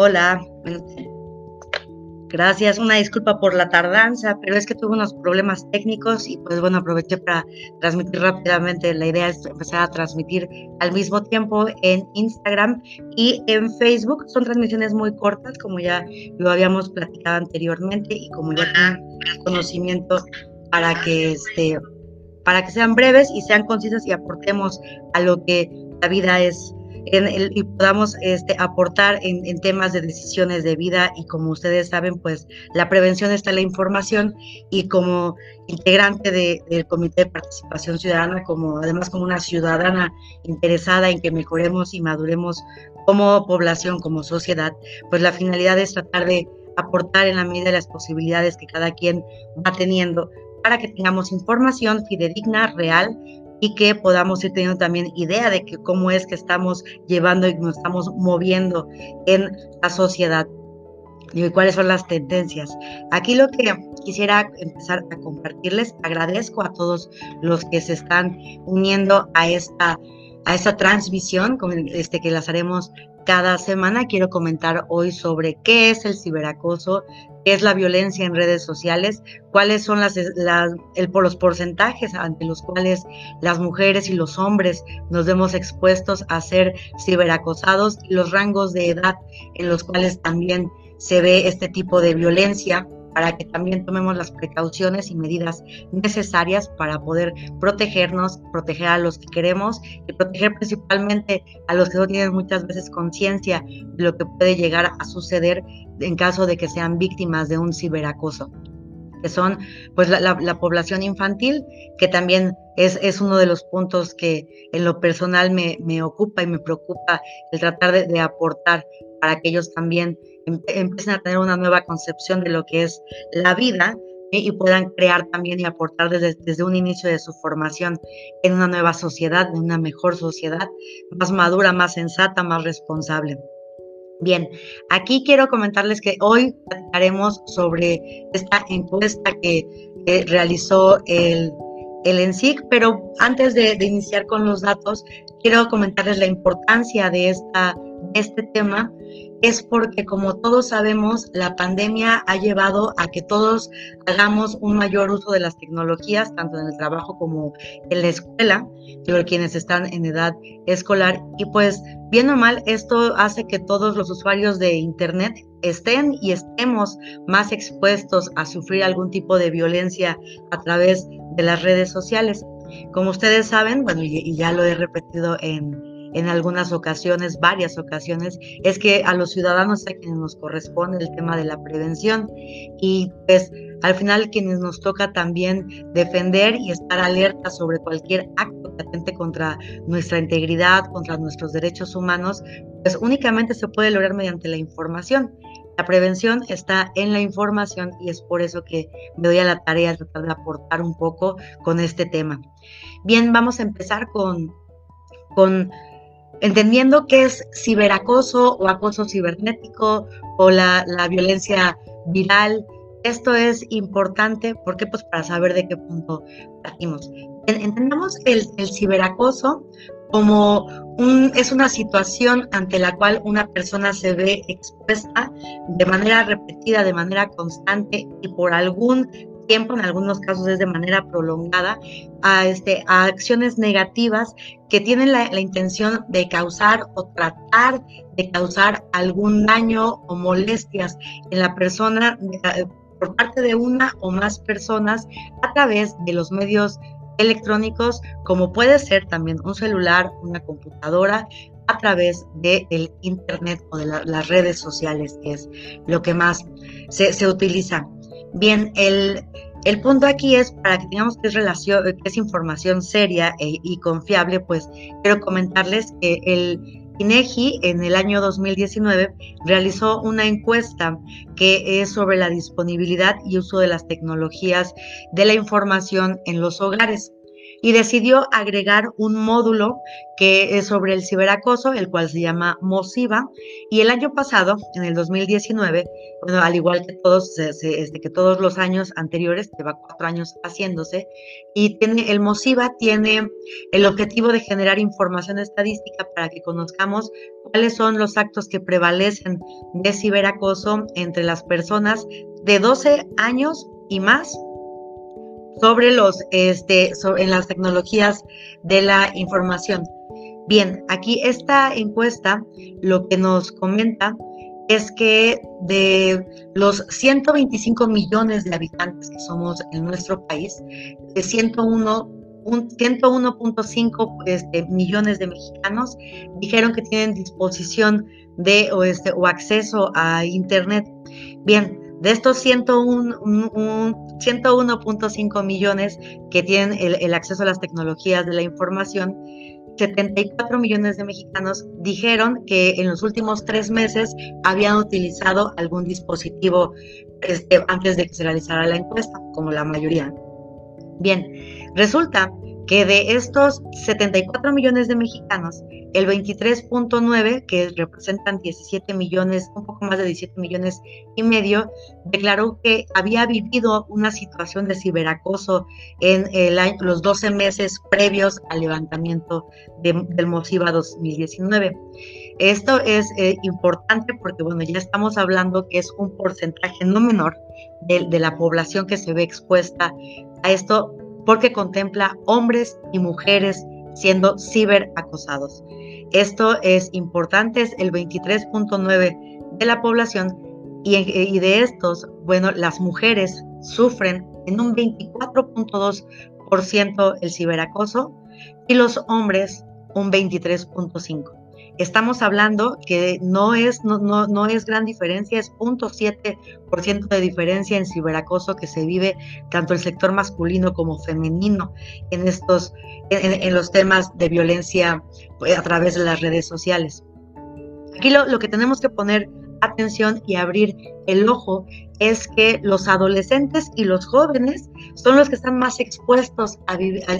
Hola. Gracias, una disculpa por la tardanza, pero es que tuve unos problemas técnicos y pues bueno, aproveché para transmitir rápidamente. La idea es empezar a transmitir al mismo tiempo en Instagram y en Facebook. Son transmisiones muy cortas, como ya lo habíamos platicado anteriormente y como ya tienen conocimiento para que este para que sean breves y sean concisas y aportemos a lo que la vida es y podamos este, aportar en, temas de decisiones de vida y como ustedes saben, pues la prevención está en la información y como integrante del Comité de Participación Ciudadana, como además como una ciudadana interesada en que mejoremos y maduremos como población, como sociedad, pues la finalidad es tratar de aportar en la medida de las posibilidades que cada quien va teniendo para que tengamos información fidedigna, real, y que podamos ir teniendo también idea de que cómo es que estamos llevando y nos estamos moviendo en la sociedad y cuáles son las tendencias. Aquí lo que quisiera empezar a compartirles, agradezco a todos los que se están uniendo a esta a esta transmisión este, que las haremos cada semana. Quiero comentar hoy sobre qué es el ciberacoso, qué es la violencia en redes sociales, cuáles son las, las el, los porcentajes ante los cuales las mujeres y los hombres nos vemos expuestos a ser ciberacosados los rangos de edad en los cuales también se ve este tipo de violencia para que también tomemos las precauciones y medidas necesarias para poder protegernos, proteger a los que queremos y proteger principalmente a los que no tienen muchas veces conciencia de lo que puede llegar a suceder en caso de que sean víctimas de un ciberacoso que son pues la, población infantil, que también es, es, uno de los puntos que en lo personal me, me ocupa y me preocupa el tratar de, de aportar para que ellos también empiecen a tener una nueva concepción de lo que es la vida y puedan crear también y aportar desde, desde un inicio de su formación en una nueva sociedad, en una mejor sociedad, más madura, más sensata, más responsable. Bien, aquí quiero comentarles que hoy hablaremos sobre esta encuesta que, realizó el, el ENSIC, pero antes de, de, iniciar con los datos, quiero comentarles la importancia de, esta, de este tema es porque, como todos sabemos, la pandemia ha llevado a que todos hagamos un mayor uso de las tecnologías, tanto en el trabajo como en la escuela, pero quienes están en edad escolar. Y pues, bien o mal, esto hace que todos los usuarios de Internet estén y estemos más expuestos a sufrir algún tipo de violencia a través de las redes sociales. Como ustedes saben, bueno, y ya lo he repetido en en algunas ocasiones, varias ocasiones, es que a los ciudadanos a quienes nos corresponde el tema de la prevención y pues al final quienes nos toca también defender y estar alerta sobre cualquier acto que atente contra nuestra integridad, contra nuestros derechos humanos, pues únicamente se puede lograr mediante la información. La prevención está en la información y es por eso que me doy a la tarea de tratar de aportar un poco con este tema. Bien, vamos a empezar con, con entendiendo qué es ciberacoso o acoso cibernético o la, violencia viral. Esto es importante porque pues para saber de qué punto partimos. Entendamos el, el ciberacoso como un, es una situación ante la cual una persona se ve expuesta de manera repetida, de manera constante y por algún tiempo, en algunos casos es de manera prolongada, a, este, a acciones negativas que tienen la, intención de causar o tratar de causar algún daño o molestias en la persona eh, por parte de una o más personas a través de los medios electrónicos, como puede ser también un celular, una computadora, a través del el Internet o de las redes sociales, que es lo que más se, se utiliza. Bien, el, el punto aquí es, para que tengamos que es, relación, que es información seria e, y confiable, pues quiero comentarles que el INEGI en el año 2019 realizó una encuesta que es sobre la disponibilidad y uso de las tecnologías de la información en los hogares. Y decidió agregar un módulo que es sobre el ciberacoso, el cual se llama MOSIVA. Y el año pasado, en el 2019, bueno, al igual que todos, este, que todos los años anteriores, lleva cuatro años haciéndose, y tiene, el MOSIVA tiene el objetivo de generar información estadística para que conozcamos cuáles son los actos que prevalecen de ciberacoso entre las personas de 12 años y más sobre los, este, en las tecnologías de la información. Bien, aquí esta encuesta lo que nos comenta es que de los 125 millones de habitantes que somos en nuestro país, de 101 101.5 este, millones de mexicanos dijeron que tienen disposición de o, este, o acceso a Internet. Bien, de estos 101.5 millones que tienen el, acceso a las tecnologías de la información, 74 millones de mexicanos dijeron que en los últimos tres meses habían utilizado algún dispositivo este, antes de que se realizara la encuesta, como la mayoría. Bien, resulta que de estos 74 millones de mexicanos, el 23.9, que representan 17 millones, un poco más de 17 millones y medio, declaró que había vivido una situación de ciberacoso en el los 12 meses previos al levantamiento del MOSIVA 2019. Esto es eh, importante porque, bueno, ya estamos hablando que es un porcentaje no menor de la población que se ve expuesta a esto porque contempla hombres y mujeres siendo ciberacosados. Esto es importante, es el 23.9 de la población y, y, de estos, bueno, las mujeres sufren en un 24.2% el ciberacoso y los hombres un 23.5%. Estamos hablando que no es, no, no, no es gran diferencia, es 0.7% de diferencia en ciberacoso que se vive tanto el sector masculino como femenino en estos, en, los temas de violencia pues, a través de las redes sociales. Aquí lo, lo que tenemos que poner atención y abrir el ojo es que los adolescentes y los jóvenes son los que están más expuestos a,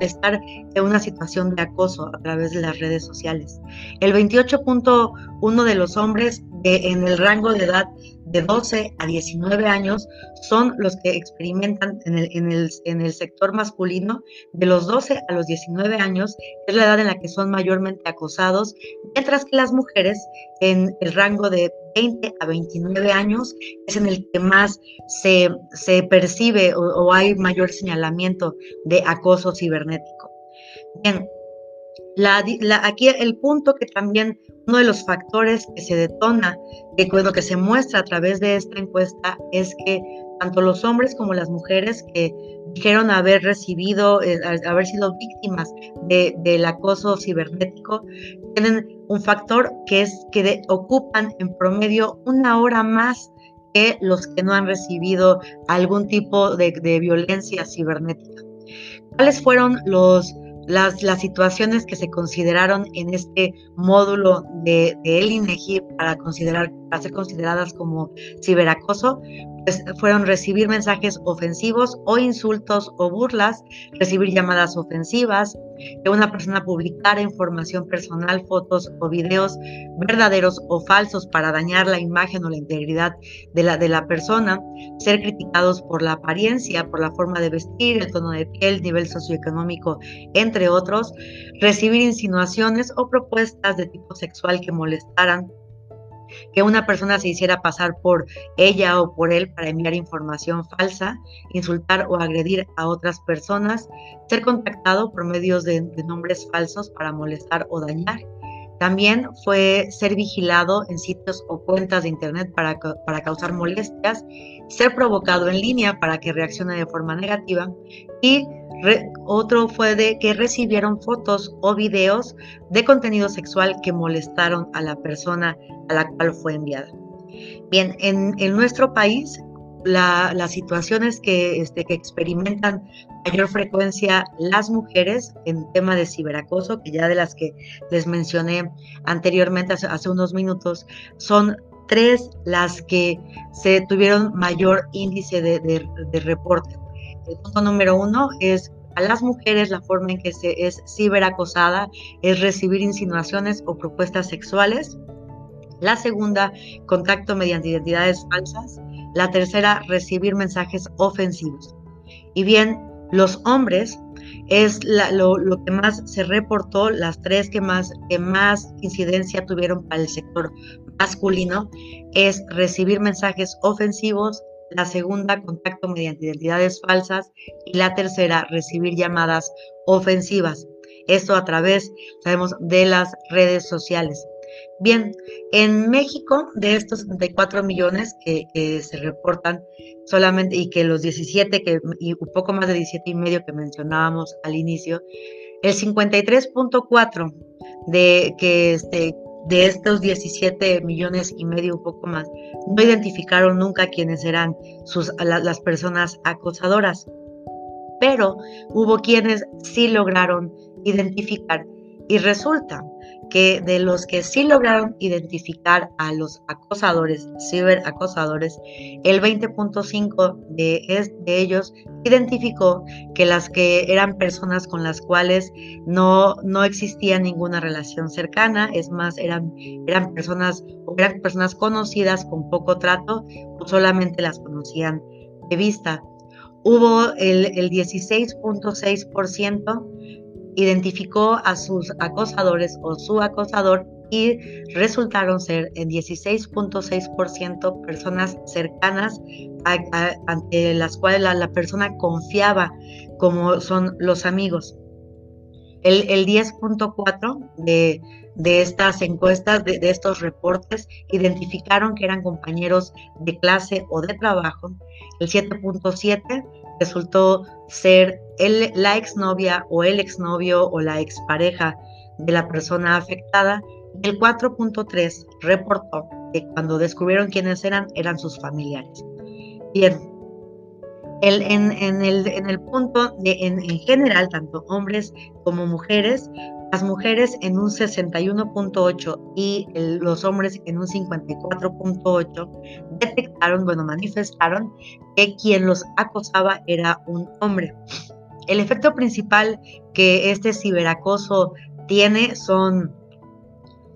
estar en una situación de acoso a través de las redes sociales. El 28.1 de los hombres en el rango de edad de 12 a 19 años son los que experimentan en el, en, el, en el sector masculino, de los 12 a los 19 años es la edad en la que son mayormente acosados, mientras que las mujeres en el rango de 20 a 29 años es en el que más se, se percibe o, o hay mayor señalamiento de acoso cibernético. Bien, la, aquí el punto que también uno de los factores que se detona, que, bueno, que se muestra a través de esta encuesta, es que tanto los hombres como las mujeres que dijeron haber recibido, eh, haber sido víctimas de, del acoso cibernético, tienen un factor que es que ocupan en promedio una hora más que los que no han recibido algún tipo de, de violencia cibernética. ¿Cuáles fueron los las, las situaciones que se consideraron en este módulo de, de el INEGI para, considerar, para ser consideradas como ciberacoso, fueron recibir mensajes ofensivos o insultos o burlas, recibir llamadas ofensivas, que una persona publicara información personal, fotos o videos verdaderos o falsos para dañar la imagen o la integridad de la, de la persona, ser criticados por la apariencia, por la forma de vestir, el tono de piel, nivel socioeconómico, entre otros, recibir insinuaciones o propuestas de tipo sexual que molestaran que una persona se hiciera pasar por ella o por él para enviar información falsa, insultar o agredir a otras personas, ser contactado por medios de, nombres falsos para molestar o dañar. También fue ser vigilado en sitios o cuentas de Internet para, para causar molestias, ser provocado en línea para que reaccione de forma negativa y otro fue de que recibieron fotos o videos de contenido sexual que molestaron a la persona a la cual fue enviada. Bien, en, nuestro país, las situaciones que, este, experimentan mayor frecuencia las mujeres en tema de ciberacoso, que ya de las que les mencioné anteriormente hace, unos minutos, son tres las que se tuvieron mayor índice de, de reporte. El punto número uno es a las mujeres la forma en que se es ciberacosada es recibir insinuaciones o propuestas sexuales. La segunda, contacto mediante identidades falsas. La tercera, recibir mensajes ofensivos. Y bien, los hombres es lo, que más se reportó, las tres que más, que más incidencia tuvieron para el sector masculino, es recibir mensajes ofensivos, la segunda, contacto mediante identidades falsas y la tercera, recibir llamadas ofensivas. Esto a través, sabemos, de las redes sociales. Bien, en México, de estos 74 millones que, se reportan solamente y que los 17 que, y un poco más de 17 y medio que mencionábamos al inicio, el 53.4 de que este de estos 17 millones y medio, un poco más, no identificaron nunca quiénes eran sus, las personas acosadoras, pero hubo quienes sí lograron identificar y resulta que de los que sí lograron identificar a los acosadores, ciberacosadores, el 20.5 de, de ellos identificó que las que eran personas con las cuales no, no existía ninguna relación cercana, es más, eran, eran, personas, eran personas conocidas con poco trato o solamente las conocían de vista. Hubo el, el 16.6% identificó a sus acosadores o su acosador y resultaron ser en 16.6% personas cercanas ante las cuales la, persona confiaba como son los amigos. El, el 10.4 de, de, estas encuestas, de, estos reportes, identificaron que eran compañeros de clase o de trabajo. El 7.7 resultó ser el, la exnovia o el exnovio o la expareja de la persona afectada. El 4.3 reportó que cuando descubrieron quiénes eran, eran sus familiares. Bien, el, en, en, el, en, el, punto en, en, general, tanto hombres como mujeres, las mujeres en un 61.8 y los hombres en un 54.8 detectaron, bueno, manifestaron que quien los acosaba era un hombre. El efecto principal que este ciberacoso tiene son,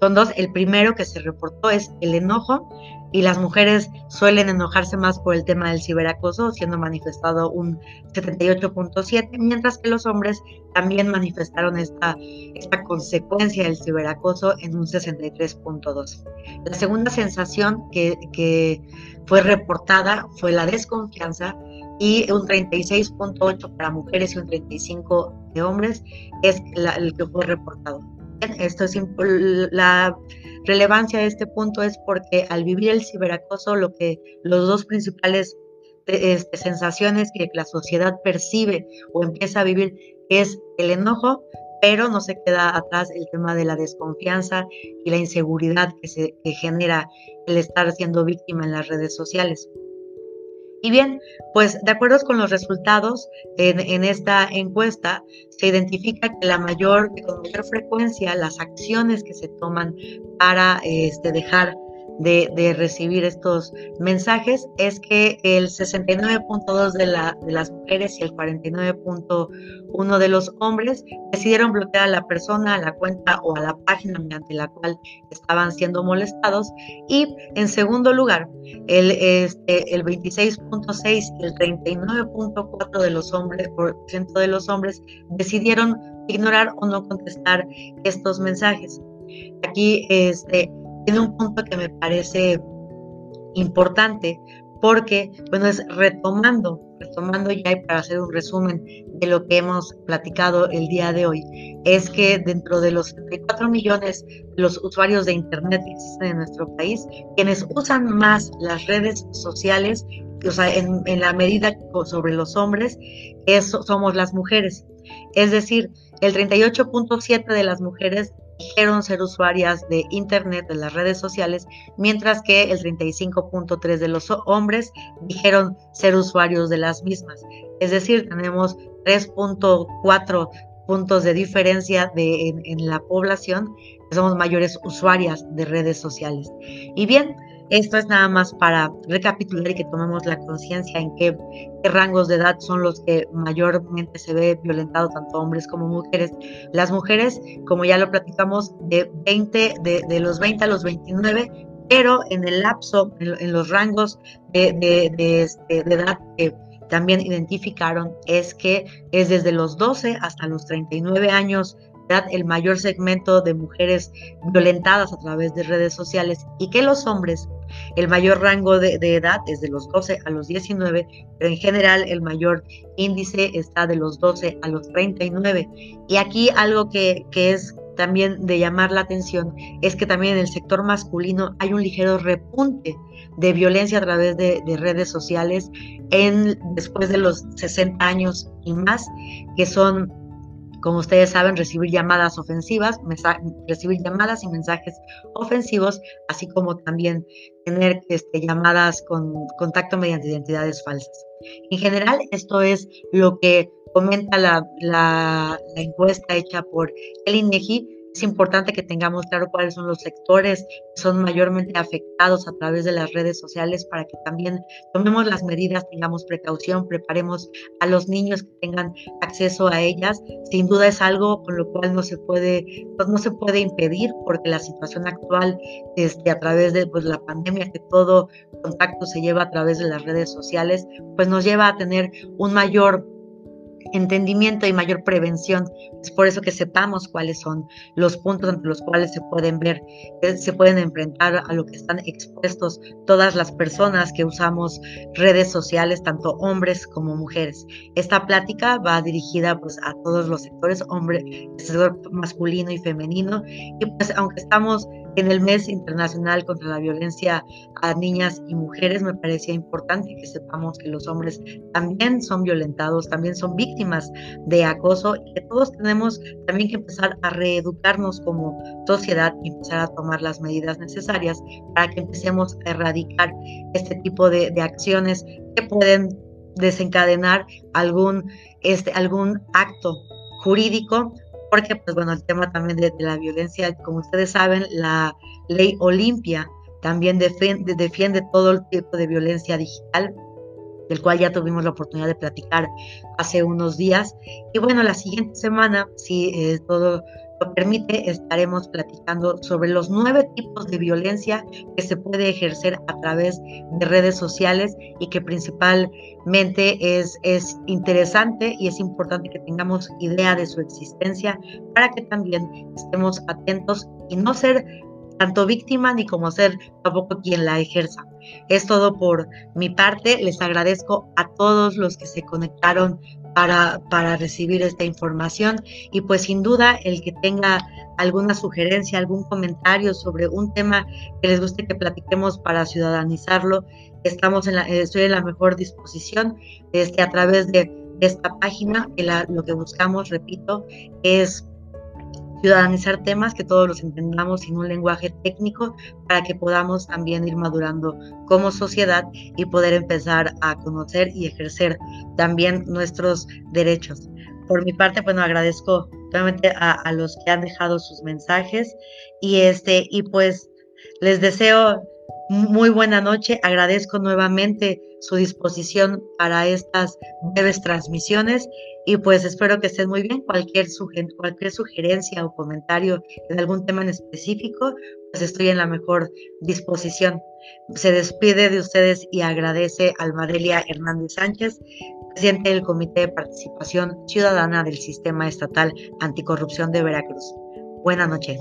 son dos. El primero que se reportó es el enojo y las mujeres suelen enojarse más por el tema del ciberacoso, siendo manifestado un 78.7, mientras que los hombres también manifestaron esta, esta consecuencia del ciberacoso en un 63.2. La segunda sensación que, que fue reportada fue la desconfianza y un 36.8 para mujeres y un 35 de hombres es el que fue reportado. Esto es la relevancia de este punto es porque al vivir el ciberacoso, lo que los dos principales este, sensaciones que la sociedad percibe o empieza a vivir es el enojo, pero no se queda atrás el tema de la desconfianza y la inseguridad que, se, que genera el estar siendo víctima en las redes sociales. Y bien, pues de acuerdo con los resultados en, esta encuesta, se identifica que la mayor, con mayor frecuencia las acciones que se toman para este, dejar de, recibir estos mensajes es que el 69.2 de, de las mujeres y el 49.1 de los hombres decidieron bloquear a la persona, a la cuenta o a la página mediante la cual estaban siendo molestados. Y en segundo lugar, el, este, el 26.6 y el 39.4 de los hombres, por ciento de los hombres decidieron ignorar o no contestar estos mensajes. Aquí este, tiene un punto que me parece importante porque, bueno, es retomando, retomando ya para hacer un resumen de lo que hemos platicado el día de hoy, es que dentro de los 34 millones de los usuarios de Internet que existen en nuestro país, quienes usan más las redes sociales, o sea, en, en la medida sobre los hombres, eso somos las mujeres. Es decir, el 38.7 de las mujeres dijeron ser usuarias de Internet, de las redes sociales, mientras que el 35.3 de los hombres dijeron ser usuarios de las mismas. Es decir, tenemos 3.4 puntos de diferencia de, en, la población que somos mayores usuarias de redes sociales. Y bien, Esto es nada más para recapitular y que tomemos la conciencia en qué, rangos de edad son los que mayormente se ve violentado tanto hombres como mujeres. Las mujeres, como ya lo platicamos, de 20, de, los 20 a los 29, pero en el lapso, en, los rangos de, de, este, de edad que también identificaron es que es desde los 12 hasta los 39 años el mayor segmento de mujeres violentadas a través de redes sociales y que los hombres, el mayor rango de, edad es de los 12 a los 19, pero en general el mayor índice está de los 12 a los 39. Y aquí algo que, que es también de llamar la atención es que también en el sector masculino hay un ligero repunte de violencia a través de, de, redes sociales en después de los 60 años y más, que son como ustedes saben, recibir llamadas ofensivas, recibir llamadas y mensajes ofensivos, así como también tener este, llamadas con contacto mediante identidades falsas. En general, esto es lo que comenta la, la encuesta hecha por el INEGI es importante que tengamos claro cuáles son los sectores que son mayormente afectados a través de las redes sociales para que también tomemos las medidas, tengamos precaución, preparemos a los niños que tengan acceso a ellas. Sin duda es algo con lo cual no se puede, pues no se puede impedir porque la situación actual, este, a través de pues, la pandemia, que todo contacto se lleva a través de las redes sociales, pues nos lleva a tener un mayor entendimiento y mayor prevención. Es por eso que sepamos cuáles son los puntos entre los cuales se pueden ver, eh, se pueden enfrentar a lo que están expuestos todas las personas que usamos redes sociales, tanto hombres como mujeres. Esta plática va dirigida pues a todos los sectores, hombre, sector masculino y femenino, y pues aunque estamos en el mes internacional contra la violencia a niñas y mujeres, me parecía importante que sepamos que los hombres también son violentados, también son víctimas de acoso y que todos tenemos también que empezar a reeducarnos como sociedad y empezar a tomar las medidas necesarias para que empecemos a erradicar este tipo de, acciones que pueden desencadenar algún, este, algún acto jurídico porque, pues bueno, el tema también de, la violencia, como ustedes saben, la ley Olimpia también defiende, defiende todo el tipo de violencia digital, del cual ya tuvimos la oportunidad de platicar hace unos días. Y bueno, la siguiente semana, si eh, todo lo permite, estaremos platicando sobre los nueve tipos de violencia que se puede ejercer a través de redes sociales y que principalmente es, es interesante y es importante que tengamos idea de su existencia para que también estemos atentos y no ser tanto víctima ni como ser tampoco quien la ejerza. Es todo por mi parte. Les agradezco a todos los que se conectaron para, para recibir esta información y pues sin duda el que tenga alguna sugerencia, algún comentario sobre un tema que les guste que platiquemos para ciudadanizarlo, estamos en la, estoy en la mejor disposición este, a través de esta página, que lo que buscamos, repito, es ciudadanizar temas, que todos los entendamos sin un lenguaje técnico para que podamos también ir madurando como sociedad y poder empezar a conocer y ejercer también nuestros derechos. Por mi parte, bueno, agradezco nuevamente a, a los que han dejado sus mensajes y este, y pues les deseo muy buena noche. Agradezco nuevamente su disposición para estas breves transmisiones y pues espero que estén muy bien. Cualquier, cualquier sugerencia o comentario en algún tema en específico, pues estoy en la mejor disposición. Se despide de ustedes y agradece a Almadelia Hernández Sánchez, presidente del Comité de Participación Ciudadana del Sistema Estatal Anticorrupción de Veracruz. Buenas noches.